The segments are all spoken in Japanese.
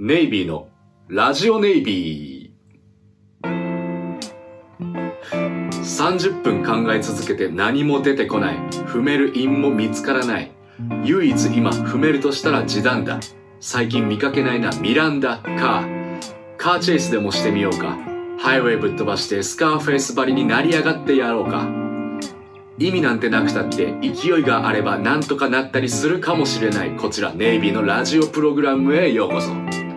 ネイビーのラジオネイビー。30分考え続けて何も出てこない。踏める韻も見つからない。唯一今踏めるとしたら時短だ。最近見かけないなミランダ・カー。カーチェイスでもしてみようか。ハイウェイぶっ飛ばしてスカーフェイス張りになり上がってやろうか。意味なんてなくたって勢いがあればなんとかなったりするかもしれないこちらネイビーのラジオプログラムへようこそ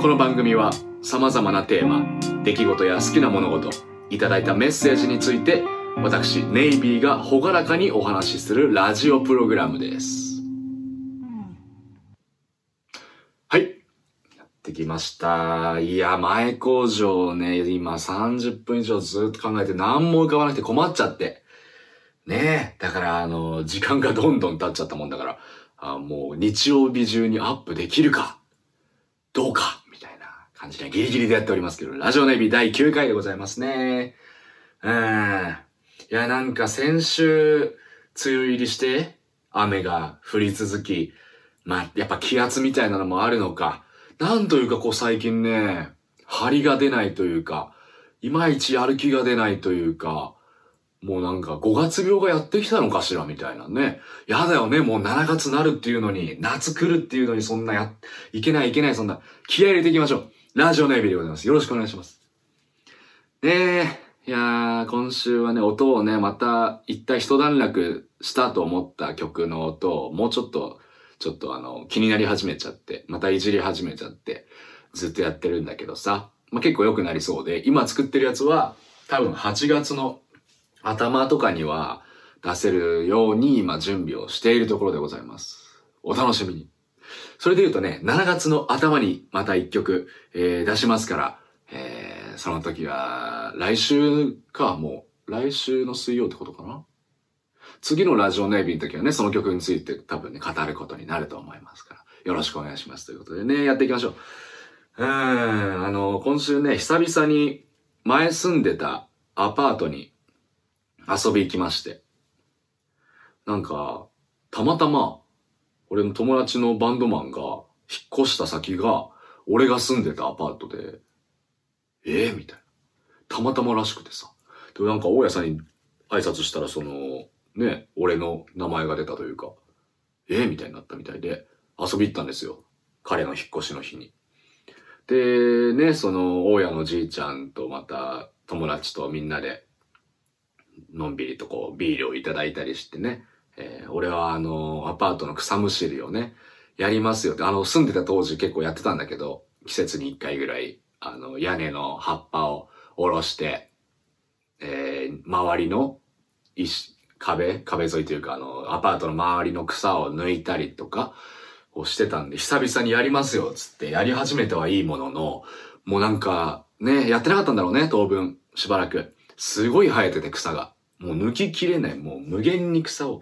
この番組は様々なテーマ出来事や好きな物事いただいたメッセージについて私ネイビーが朗らかにお話しするラジオプログラムです。はい。やってきました。いや前工場ね今30分以上ずっと考えて何も浮かばなくて困っちゃって。ねえ。だから、あの、時間がどんどん経っちゃったもんだから、あもう日曜日中にアップできるか、どうか、感じでギリギリでやっておりますけど、ラジオネビ第9回でございますね。うん。いや、なんか先週、梅雨入りして、雨が降り続き、まあ、やっぱ気圧みたいなのもあるのか、なんというかこう最近ね、張りが出ないというか、いまいちやる気が出ないというか、もうなんか5月病がやってきたのかしらみたいなね。やだよね、もう7月なるっていうのに、夏来るっていうのにそんなや、いけないいけない、そんな、気合入れていきましょう。ラジオネイビーでございます。よろしくお願いします。ねえ、いやー、今週はね、音をね、また一体一段落したと思った曲の音を、もうちょっと、ちょっとあの、気になり始めちゃって、またいじり始めちゃって、ずっとやってるんだけどさ、まあ、結構良くなりそうで、今作ってるやつは、多分8月の頭とかには出せるように今準備をしているところでございます。お楽しみに。それで言うとね、7月の頭にまた一曲、えー、出しますから、えー、その時は、来週か、もう、来週の水曜ってことかな？次のラジオネイビーの時はね、その曲について多分ね、語ることになると思いますから、よろしくお願いします。ということでね、やっていきましょう。うん、あの、今週ね、久々に前住んでたアパートに遊び行きまして。なんか、たまたま、俺の友達のバンドマンが、引っ越した先が、俺が住んでたアパートで、ええー、みたいな。たまたまらしくてさ。で、なんか大家さんに挨拶したら、その、ね、俺の名前が出たというか、ええー、みたいになったみたいで、遊び行ったんですよ。彼の引っ越しの日に。で、ね、その、大家のじいちゃんとまた友達とみんなでのんびりとこう、ビールをいただいたりしてね、えー、俺はあの、アパートの草むしりをね、やりますよって、あの、住んでた当時結構やってたんだけど、季節に一回ぐらい、あの、屋根の葉っぱを下ろして、えー、周りの石、壁壁沿いというか、あの、アパートの周りの草を抜いたりとか、をしてたんで、久々にやりますよ、つってやり始めてはいいものの、もうなんか、ね、やってなかったんだろうね、当分、しばらく。すごい生えてて草が。もう抜ききれない。もう無限に草を、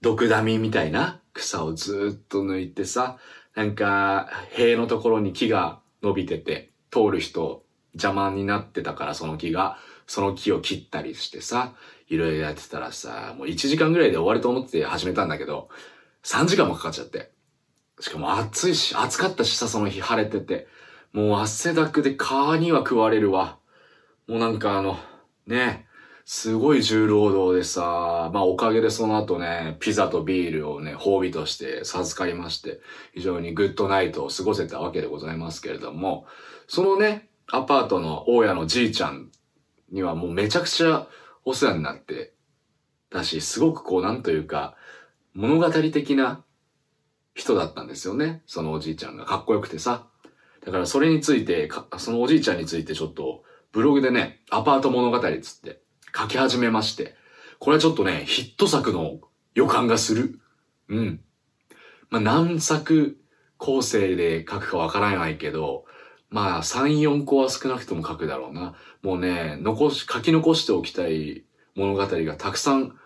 毒ダミみたいな草をずっと抜いてさ、なんか、塀のところに木が伸びてて、通る人邪魔になってたからその木が、その木を切ったりしてさ、いろいろやってたらさ、もう1時間ぐらいで終わると思って始めたんだけど、3時間もかかっちゃって。しかも暑いし、暑かったしさ、その日晴れてて。もう汗だくで蚊には食われるわ。もうなんかあの、ねえ、すごい重労働でさ、まあおかげでその後ね、ピザとビールをね、褒美として授かりまして、非常にグッドナイトを過ごせたわけでございますけれども、そのね、アパートの大家のじいちゃんにはもうめちゃくちゃお世話になって、だし、すごくこう、なんというか、物語的な人だったんですよね。そのおじいちゃんがかっこよくてさ。だからそれについて、そのおじいちゃんについてちょっと、ブログでね、アパート物語つって書き始めまして、これはちょっとね、ヒット作の予感がする。うん。まあ、何作構成で書くかわからないけど、まあ、3、4個は少なくとも書くだろうな。もうね、残し、書き残しておきたい物語がたくさん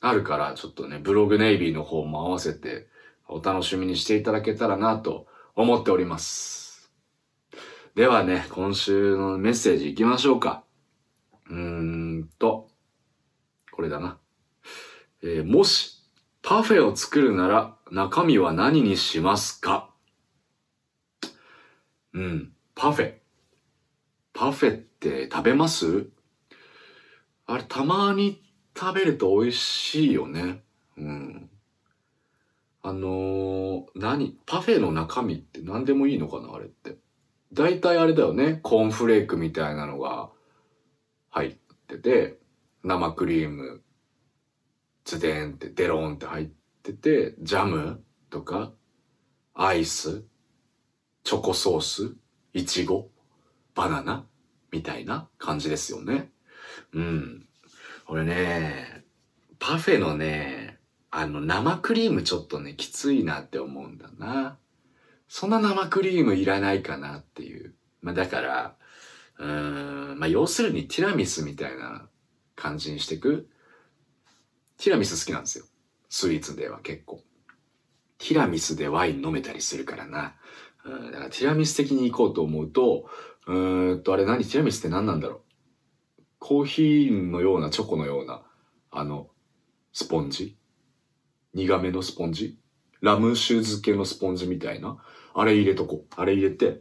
あるから、ちょっとね、ブログネイビーの方も合わせてお楽しみにしていただけたらなと思っております。ではね、今週のメッセージ行きましょうか。うーんと、これだな。えー、もし、パフェを作るなら中身は何にしますか？うん。パフェ。パフェって食べます？あれ、たまに食べると美味しいよね。うん。あのー、何？パフェの中身って何でもいいのかなあれって。大体あれだよね。コーンフレークみたいなのが入ってて、生クリーム、ズデンってデローンって入ってて、ジャムとか、アイス、チョコソース、イチゴ、バナナみたいな感じですよね。うん。俺ね、パフェのね、あの生クリームちょっとね、きついなって思うんだな。そんな生クリームいらないかなっていう。まあだから、うん、まあ要するにティラミスみたいな感じにしていく？ティラミス好きなんですよ。スイーツでは結構。ティラミスでワイン飲めたりするからな。うん、だからティラミス的に行こうと思うと、うーんと、あれ何？ティラミスって何なんだろう？コーヒーのようなチョコのような、あの、スポンジ？苦めのスポンジ？ラム酒漬けのスポンジみたいな？あれ入れとこう。あれ入れて。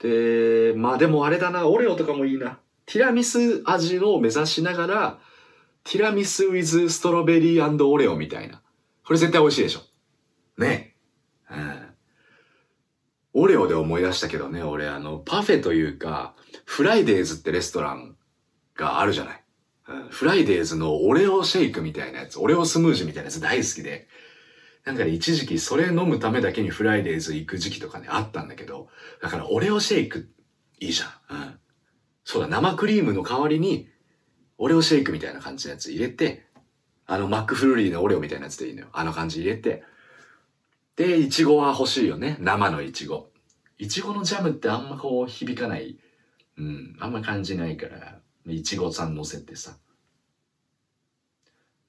で、まあでもあれだな、オレオとかもいいな。ティラミス味を目指しながら、ティラミス with ストロベリーオレオみたいな。これ絶対美味しいでしょ。ね。うん。オレオで思い出したけどね、俺あの、パフェというか、フライデーズってレストランがあるじゃない。うん、フライデーズのオレオシェイクみたいなやつ、オレオスムージーみたいなやつ大好きで、なんかね、一時期それ飲むためだけにフライデーズ行く時期とかね、あったんだけど、だからオレオシェイクいいじゃん。うん。そうだ、生クリームの代わりに、オレオシェイクみたいな感じのやつ入れて、あの、マックフルーリーのオレオみたいなやつでいいのよ。あの感じ入れて。で、イチゴは欲しいよね。生のイチゴ。イチゴのジャムってあんまこう響かない。うん、あんま感じないから、いちごさん乗せてさ。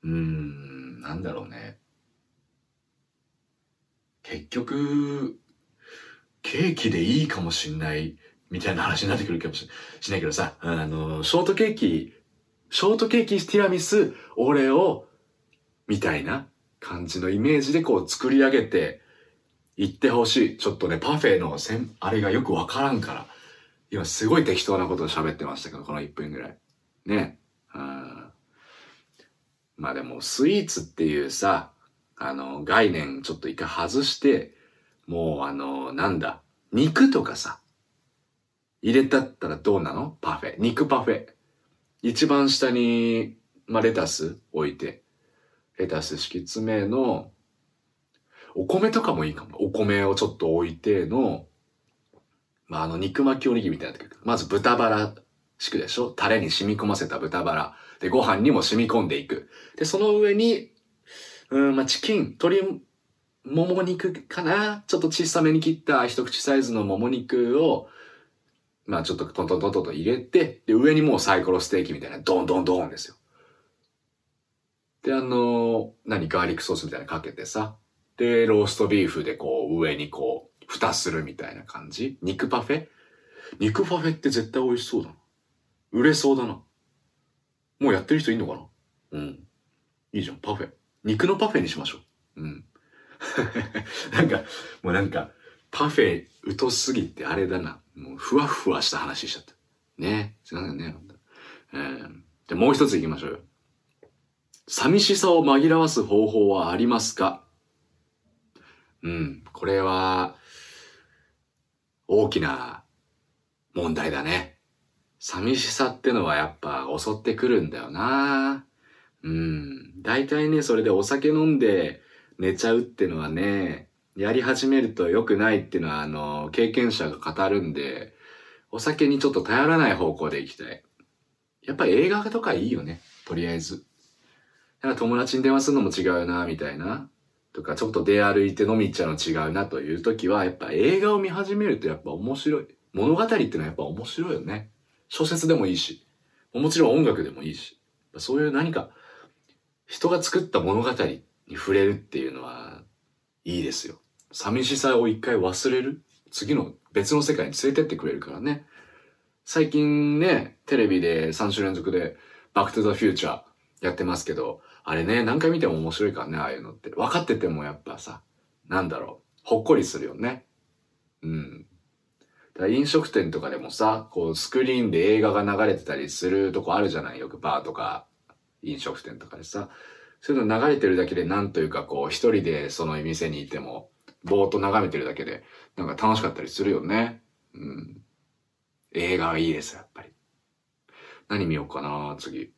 うーん、なんだろうね。結局、ケーキでいいかもしんない、みたいな話になってくるかもししないけどさ、あの、ショートケーキ、ショートケーキ、ティラミス、オレオ、みたいな感じのイメージでこう作り上げていってほしい。ちょっとね、パフェのせん、あれがよくわからんから。今すごい適当なことを喋ってましたけど、この1分ぐらい。ね。うんまあでも、スイーツっていうさ、あの、概念ちょっと一回外して、もうあの、なんだ、肉とかさ、入れたったらどうなの？パフェ。肉パフェ。一番下に、まあ、レタス置いて、レタス敷き詰めの、お米とかもいいかも。お米をちょっと置いての、まあ、あの、肉巻きおにぎりみたいな時まず豚バラ敷くでしょ？タレに染み込ませた豚バラ。で、ご飯にも染み込んでいく。で、その上に、うん、まあ、チキン、鶏、もも肉かなちょっと小さめに切った一口サイズのもも肉を、まあちょっとトントントントンと入れて、で、上にもうサイコロステーキみたいな、ドンドンドンですよ。で、あの何、ガーリックソースみたいなのかけてさ、で、ローストビーフでこう、上にこう、蓋するみたいな感じ肉パフェ？肉パフェって絶対美味しそうだな。売れそうだな。もうやってる人いんのかな？うん。いいじゃん、パフェ。肉のパフェにしましょう。うん。なんか、もうなんか、パフェ疎すぎてあれだな。もうふわふわした話しちゃった。ねすいませんね。えー、で、もう一つ行きましょうよ。寂しさを紛らわす方法はありますか？うん、これは、大きな問題だね。寂しさってのはやっぱ襲ってくるんだよな。うん。大体ね、それでお酒飲んで寝ちゃうってのはね、やり始めると良くないっていうのは、あの、経験者が語るんで、お酒にちょっと頼らない方向で行きたい。やっぱ映画とかいいよね。とりあえず。なんか友達に電話するのも違うな、みたいな。とか、ちょっと出歩いて飲み行っちゃうの違うなという時は、やっぱ映画を見始めるとやっぱ面白い。物語っていうのはやっぱ面白いよね。小説でもいいし。もちろん音楽でもいいし。そういう何か、人が作った物語に触れるっていうのは、いいですよ。寂しさを一回忘れる次の別の世界に連れてってくれるからね。最近ね、テレビで3週連続で、バックトゥザフューチャーやってますけど、あれね、何回見ても面白いからね、ああいうのって。分かっててもやっぱさ、なんだろう、ほっこりするよね。うん。だ飲食店とかでもさ、こうスクリーンで映画が流れてたりするとこあるじゃない？よくバーとか飲食店とかでさ。そういうの流れてるだけでなんというかこう一人でその店にいてもぼーっと眺めてるだけでなんか楽しかったりするよね。うん。映画はいいです、やっぱり。何見ようかな、次。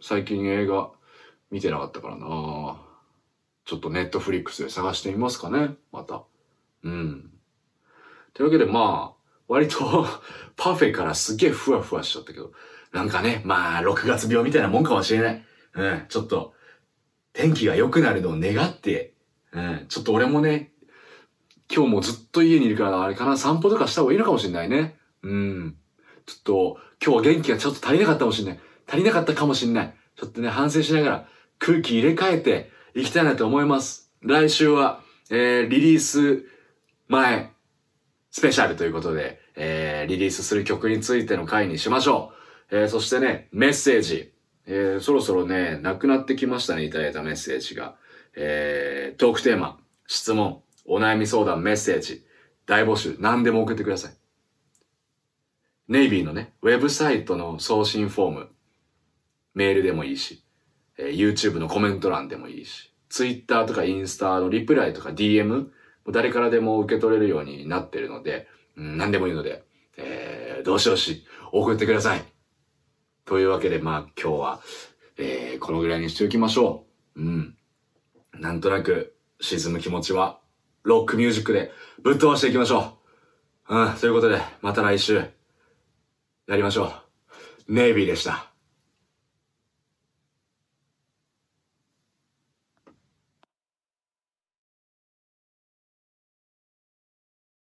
最近映画見てなかったからな。ちょっとネットフリックスで探してみますかね、また。うん。というわけでまあ、割と パフェからすげえふわふわしちゃったけど、なんかね、まあ、6月病みたいなもんかもしれない。うん、ちょっと、天気が良くなるのを願って、うん、ちょっと俺もね、今日もずっと家にいるから、あれかな、散歩とかした方がいいのかもしれないね。うん。ちょっと、今日は元気がちょっと足りなかったかもしれない。足りなかったかもしれない。ちょっとね、反省しながら空気入れ替えていきたいなと思います。来週は、えー、リリース前、スペシャルということで、えー、リリースする曲についての回にしましょう。えー、そしてね、メッセージ。えー、そろそろね、なくなってきましたね、いただいたメッセージが。えー、トークテーマ、質問、お悩み相談、メッセージ、大募集、何でも送ってください。ネイビーのね、ウェブサイトの送信フォーム、メールでもいいし、えー、YouTube のコメント欄でもいいし、Twitter とかインスタのリプライとか DM、誰からでも受け取れるようになってるので、うん、何でもいいので、えー、どうしようし、送ってください。というわけで、まあ今日は、えー、このぐらいにしておきましょう。うん。なんとなく沈む気持ちは、ロックミュージックでぶっ飛ばしていきましょう。うん、ということで、また来週、やりましょう。ネイビーでした。